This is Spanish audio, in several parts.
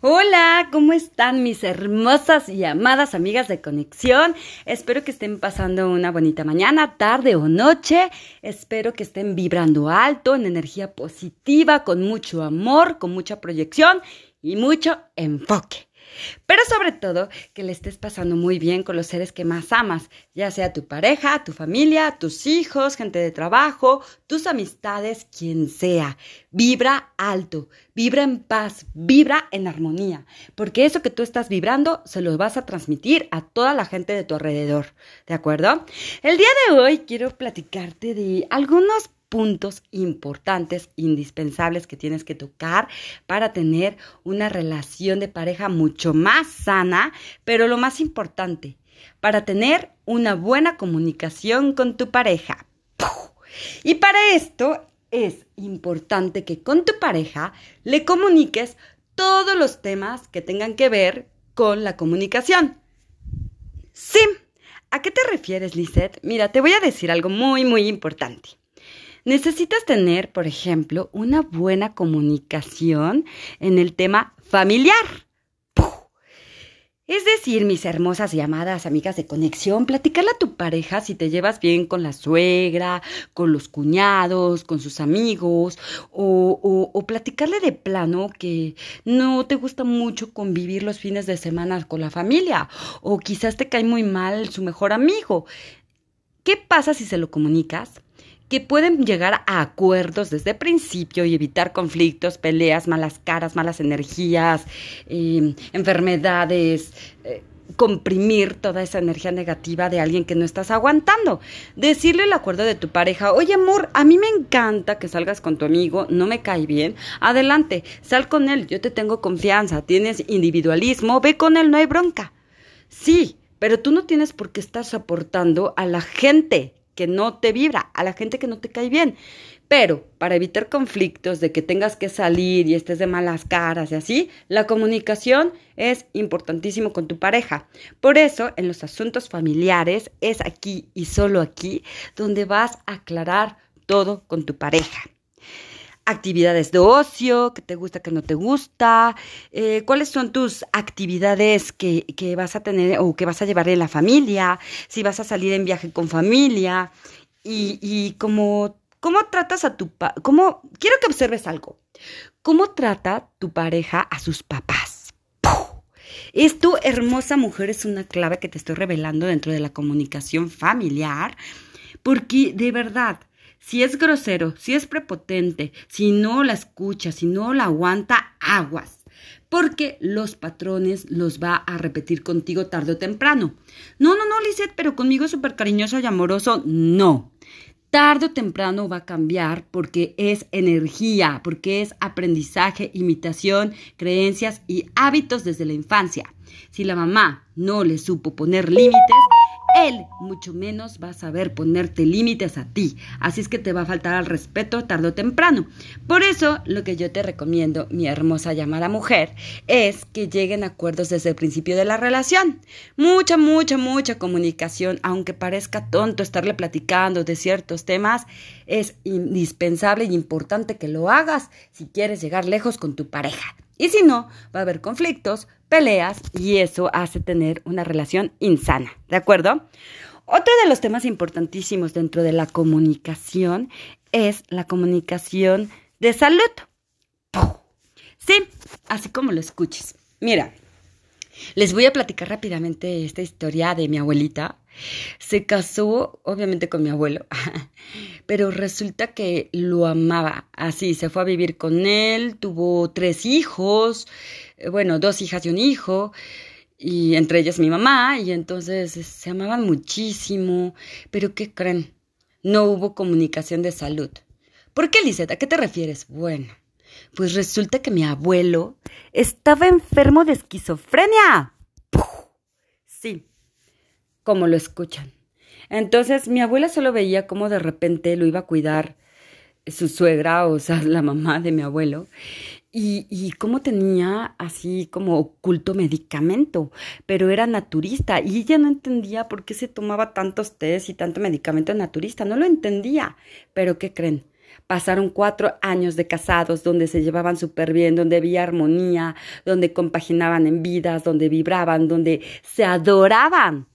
Hola, ¿cómo están mis hermosas y amadas amigas de conexión? Espero que estén pasando una bonita mañana, tarde o noche. Espero que estén vibrando alto, en energía positiva, con mucho amor, con mucha proyección y mucho enfoque. Pero sobre todo, que le estés pasando muy bien con los seres que más amas, ya sea tu pareja, tu familia, tus hijos, gente de trabajo, tus amistades, quien sea. Vibra alto, vibra en paz, vibra en armonía, porque eso que tú estás vibrando se lo vas a transmitir a toda la gente de tu alrededor. ¿De acuerdo? El día de hoy quiero platicarte de algunos puntos importantes, indispensables que tienes que tocar para tener una relación de pareja mucho más sana, pero lo más importante, para tener una buena comunicación con tu pareja. Y para esto es importante que con tu pareja le comuniques todos los temas que tengan que ver con la comunicación. Sí. ¿A qué te refieres, Lisette? Mira, te voy a decir algo muy, muy importante. Necesitas tener, por ejemplo, una buena comunicación en el tema familiar. Es decir, mis hermosas llamadas amigas de conexión, platicarle a tu pareja si te llevas bien con la suegra, con los cuñados, con sus amigos, o, o, o, platicarle de plano que no te gusta mucho convivir los fines de semana con la familia, o quizás te cae muy mal su mejor amigo. ¿Qué pasa si se lo comunicas? Que pueden llegar a acuerdos desde el principio y evitar conflictos, peleas, malas caras, malas energías, eh, enfermedades, eh, comprimir toda esa energía negativa de alguien que no estás aguantando. Decirle el acuerdo de tu pareja, oye amor, a mí me encanta que salgas con tu amigo, no me cae bien, adelante, sal con él, yo te tengo confianza, tienes individualismo, ve con él, no hay bronca. Sí, pero tú no tienes por qué estar soportando a la gente que no te vibra, a la gente que no te cae bien. Pero para evitar conflictos de que tengas que salir y estés de malas caras y así, la comunicación es importantísimo con tu pareja. Por eso, en los asuntos familiares es aquí y solo aquí donde vas a aclarar todo con tu pareja actividades de ocio, que te gusta, que no te gusta, eh, cuáles son tus actividades que, que, vas a tener o que vas a llevar en la familia, si vas a salir en viaje con familia y, y cómo, cómo tratas a tu... cómo, quiero que observes algo. ¿Cómo trata tu pareja a sus papás? Esto, hermosa mujer, es una clave que te estoy revelando dentro de la comunicación familiar, porque de verdad, si es grosero, si es prepotente, si no la escucha, si no la aguanta, aguas. Porque los patrones los va a repetir contigo tarde o temprano. No, no, no, Lisette, pero conmigo es súper cariñoso y amoroso. No. Tarde o temprano va a cambiar porque es energía, porque es aprendizaje, imitación, creencias y hábitos desde la infancia. Si la mamá no le supo poner límites, él mucho menos va a saber ponerte límites a ti. Así es que te va a faltar al respeto tarde o temprano. Por eso, lo que yo te recomiendo, mi hermosa llamada mujer, es que lleguen a acuerdos desde el principio de la relación. Mucha, mucha, mucha comunicación, aunque parezca tonto estarle platicando de ciertos temas, es indispensable y importante que lo hagas si quieres llegar lejos con tu pareja. Y si no, va a haber conflictos, peleas y eso hace tener una relación insana, ¿de acuerdo? Otro de los temas importantísimos dentro de la comunicación es la comunicación de salud. Sí, así como lo escuches. Mira, les voy a platicar rápidamente esta historia de mi abuelita. Se casó, obviamente, con mi abuelo, pero resulta que lo amaba. Así, se fue a vivir con él, tuvo tres hijos, eh, bueno, dos hijas y un hijo, y entre ellas mi mamá, y entonces se amaban muchísimo. Pero ¿qué creen? No hubo comunicación de salud. ¿Por qué, Liseta? ¿A qué te refieres? Bueno, pues resulta que mi abuelo estaba enfermo de esquizofrenia. Sí, como lo escuchan. Entonces mi abuela solo veía cómo de repente lo iba a cuidar su suegra, o sea, la mamá de mi abuelo, y, cómo tenía así como oculto medicamento, pero era naturista y ella no entendía por qué se tomaba tantos tés y tanto medicamento naturista, no lo entendía. Pero ¿qué creen? Pasaron cuatro años de casados donde se llevaban súper bien, donde había armonía, donde compaginaban en vidas, donde vibraban, donde se adoraban.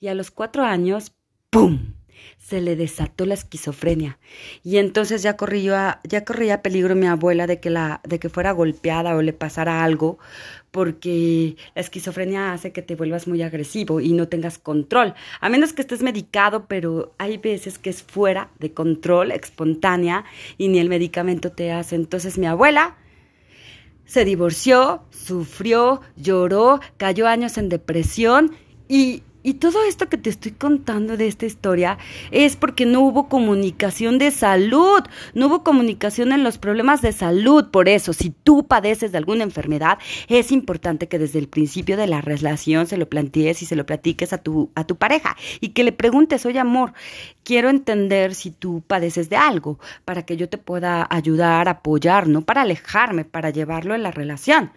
Y a los cuatro años, ¡pum! se le desató la esquizofrenia. Y entonces ya corría ya corría peligro mi abuela de que la de que fuera golpeada o le pasara algo porque la esquizofrenia hace que te vuelvas muy agresivo y no tengas control. A menos que estés medicado pero hay veces que es fuera de control espontánea y ni el medicamento te hace. Entonces mi abuela se divorció, sufrió, lloró, cayó años en depresión y y todo esto que te estoy contando de esta historia es porque no hubo comunicación de salud, no hubo comunicación en los problemas de salud. Por eso, si tú padeces de alguna enfermedad, es importante que desde el principio de la relación se lo plantees y se lo platiques a tu, a tu pareja y que le preguntes, oye amor, quiero entender si tú padeces de algo para que yo te pueda ayudar, apoyar, no para alejarme, para llevarlo en la relación.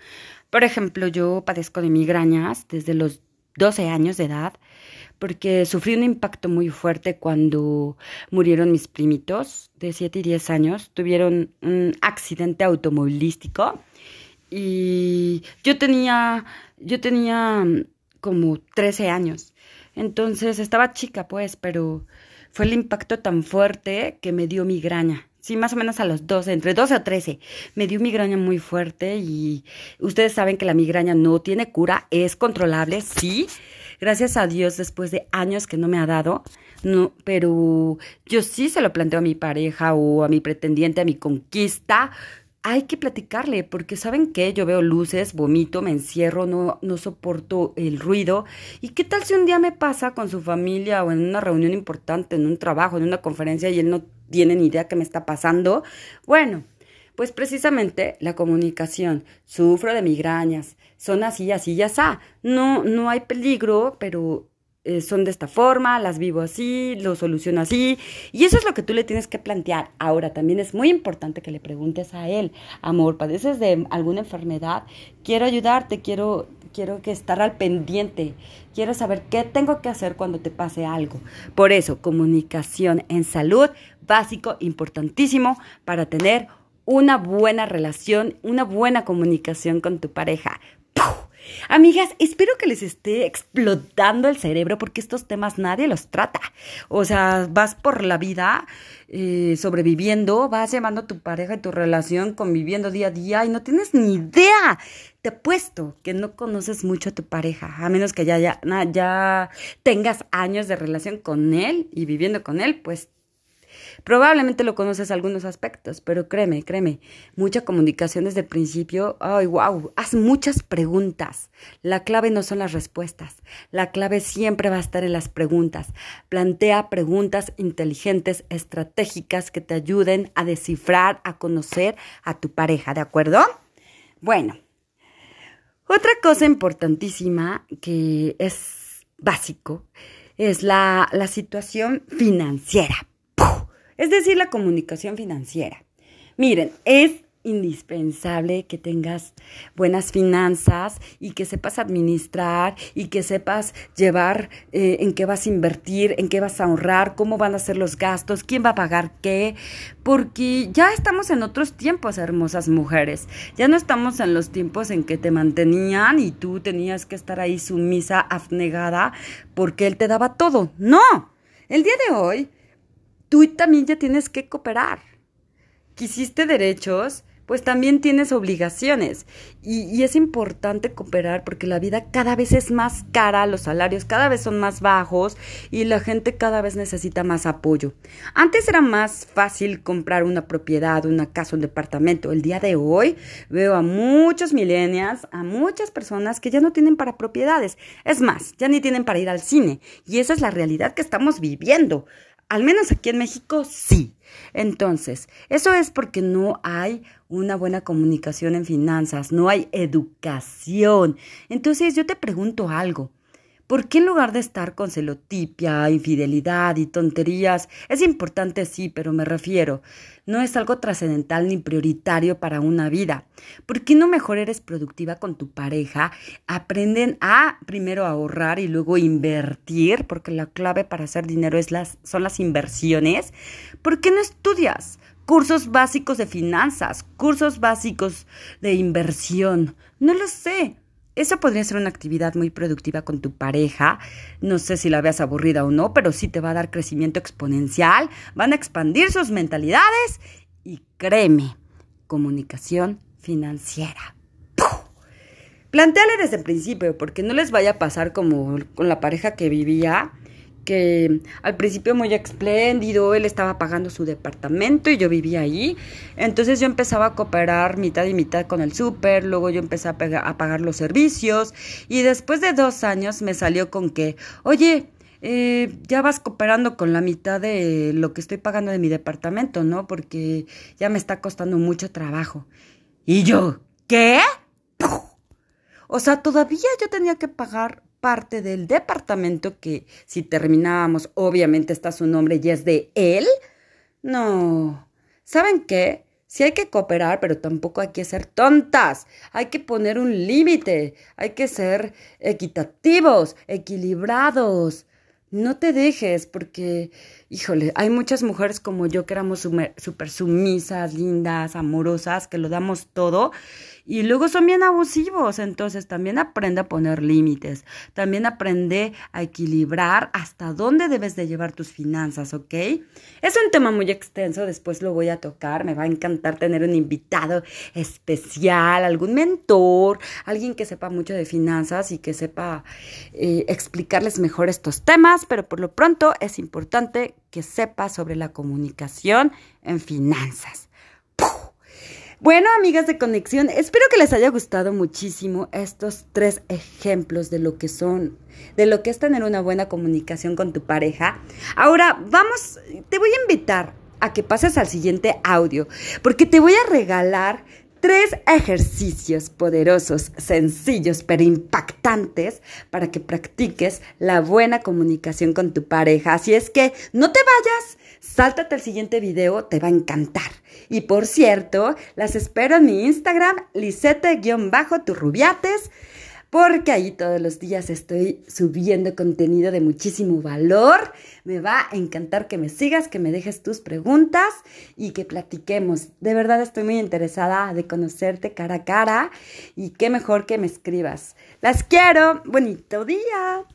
Por ejemplo, yo padezco de migrañas desde los 12 años de edad, porque sufrí un impacto muy fuerte cuando murieron mis primitos de 7 y 10 años. Tuvieron un accidente automovilístico y yo tenía, yo tenía como 13 años. Entonces estaba chica, pues, pero fue el impacto tan fuerte que me dio migraña. Sí, más o menos a los 12, entre 12 o 13. Me dio migraña muy fuerte y ustedes saben que la migraña no tiene cura, es controlable, sí. Gracias a Dios, después de años que no me ha dado, no, pero yo sí se lo planteo a mi pareja o a mi pretendiente, a mi conquista. Hay que platicarle, porque ¿saben qué? Yo veo luces, vomito, me encierro, no, no soporto el ruido. ¿Y qué tal si un día me pasa con su familia o en una reunión importante, en un trabajo, en una conferencia y él no tiene ni idea qué me está pasando. Bueno, pues precisamente la comunicación. Sufro de migrañas, son así, así, ya está. No, no hay peligro, pero eh, son de esta forma, las vivo así, lo soluciono así. Y eso es lo que tú le tienes que plantear. Ahora, también es muy importante que le preguntes a él, amor, ¿padeces de alguna enfermedad? Quiero ayudarte, quiero, quiero que estar al pendiente, quiero saber qué tengo que hacer cuando te pase algo. Por eso, comunicación en salud, básico, importantísimo para tener una buena relación, una buena comunicación con tu pareja. Amigas, espero que les esté explotando el cerebro porque estos temas nadie los trata. O sea, vas por la vida eh, sobreviviendo, vas llevando a tu pareja y tu relación, conviviendo día a día y no tienes ni idea. Te apuesto que no conoces mucho a tu pareja, a menos que ya, ya, ya tengas años de relación con él y viviendo con él, pues Probablemente lo conoces algunos aspectos, pero créeme, créeme, mucha comunicación desde el principio. Ay, wow, haz muchas preguntas. La clave no son las respuestas. La clave siempre va a estar en las preguntas. Plantea preguntas inteligentes, estratégicas que te ayuden a descifrar, a conocer a tu pareja, ¿de acuerdo? Bueno, otra cosa importantísima que es básico es la, la situación financiera es decir, la comunicación financiera. Miren, es indispensable que tengas buenas finanzas y que sepas administrar y que sepas llevar eh, en qué vas a invertir, en qué vas a ahorrar, cómo van a ser los gastos, quién va a pagar qué, porque ya estamos en otros tiempos, hermosas mujeres. Ya no estamos en los tiempos en que te mantenían y tú tenías que estar ahí sumisa, abnegada, porque él te daba todo. No, el día de hoy tú también ya tienes que cooperar. Quisiste derechos, pues también tienes obligaciones. Y, es importante cooperar porque la vida cada vez es más cara, los salarios cada vez son más bajos y la gente cada vez necesita más apoyo. Antes era más fácil comprar una propiedad, una casa, un departamento. El día de hoy veo a muchos millennials, a muchas personas que ya no tienen para propiedades. Es más, ya ni tienen para ir al cine. Y esa es la realidad que estamos viviendo. Al menos aquí en México sí. Entonces, eso es porque no hay una buena comunicación en finanzas, no hay educación. Entonces, yo te pregunto algo. ¿Por qué en lugar de estar con celotipia, infidelidad y tonterías, es importante sí, pero me refiero, no es algo trascendental ni prioritario para una vida? ¿Por qué no mejor eres productiva con tu pareja? Aprenden a primero ahorrar y luego invertir, porque la clave para hacer dinero es las, son las inversiones. ¿Por qué no estudias? cursos básicos de finanzas, cursos básicos de inversión. No lo sé. Eso podría ser una actividad muy productiva con tu pareja. No sé si la veas aburrida o no, pero sí te va a dar crecimiento exponencial. Van a expandir sus mentalidades y créeme, comunicación financiera. Planteale desde el principio, porque no les vaya a pasar como con la pareja que vivía, que al principio muy espléndido, él estaba pagando su departamento y yo vivía ahí. Entonces yo empezaba a cooperar mitad y mitad con el súper, luego yo empecé a, pagar los servicios y después de dos años me salió con que, oye, eh, ya vas cooperando con la mitad de lo que estoy pagando de mi departamento, ¿no? Porque ya me está costando mucho trabajo. Y yo, ¿qué? O sea, todavía yo tenía que pagar parte del departamento que si terminábamos, obviamente está su nombre y es de él. No. ¿Saben qué? Sí hay que cooperar, pero tampoco hay que ser tontas. Hay que poner un límite. Hay que ser equitativos, equilibrados. No te dejes, porque, híjole, hay muchas mujeres como yo que éramos súper sumisas, lindas, amorosas, que lo damos todo y luego son bien abusivos, entonces también aprende a poner límites, también aprende a equilibrar hasta dónde debes de llevar tus finanzas, ¿ok? Es un tema muy extenso, después lo voy a tocar, me va a encantar tener un invitado especial, algún mentor, alguien que sepa mucho de finanzas y que sepa eh, explicarles mejor estos temas, pero por lo pronto es importante que sepa sobre la comunicación en finanzas. Bueno, amigas de conexión, espero que les haya gustado muchísimo estos tres ejemplos de lo que son, de lo que es tener una buena comunicación con tu pareja. Ahora, vamos, te voy a invitar a que pases al siguiente audio, porque te voy a regalar tres ejercicios poderosos, sencillos, pero impactantes para que practiques la buena comunicación con tu pareja. Así es que no te vayas, sáltate al siguiente video, te va a encantar. Y por cierto, las espero en mi Instagram, lisete-turrubiates porque ahí todos los días estoy subiendo contenido de muchísimo valor. Me va a encantar que me sigas, que me dejes tus preguntas y que platiquemos. De verdad estoy muy interesada de conocerte cara a cara y qué mejor que me escribas. Las quiero. Bonito día.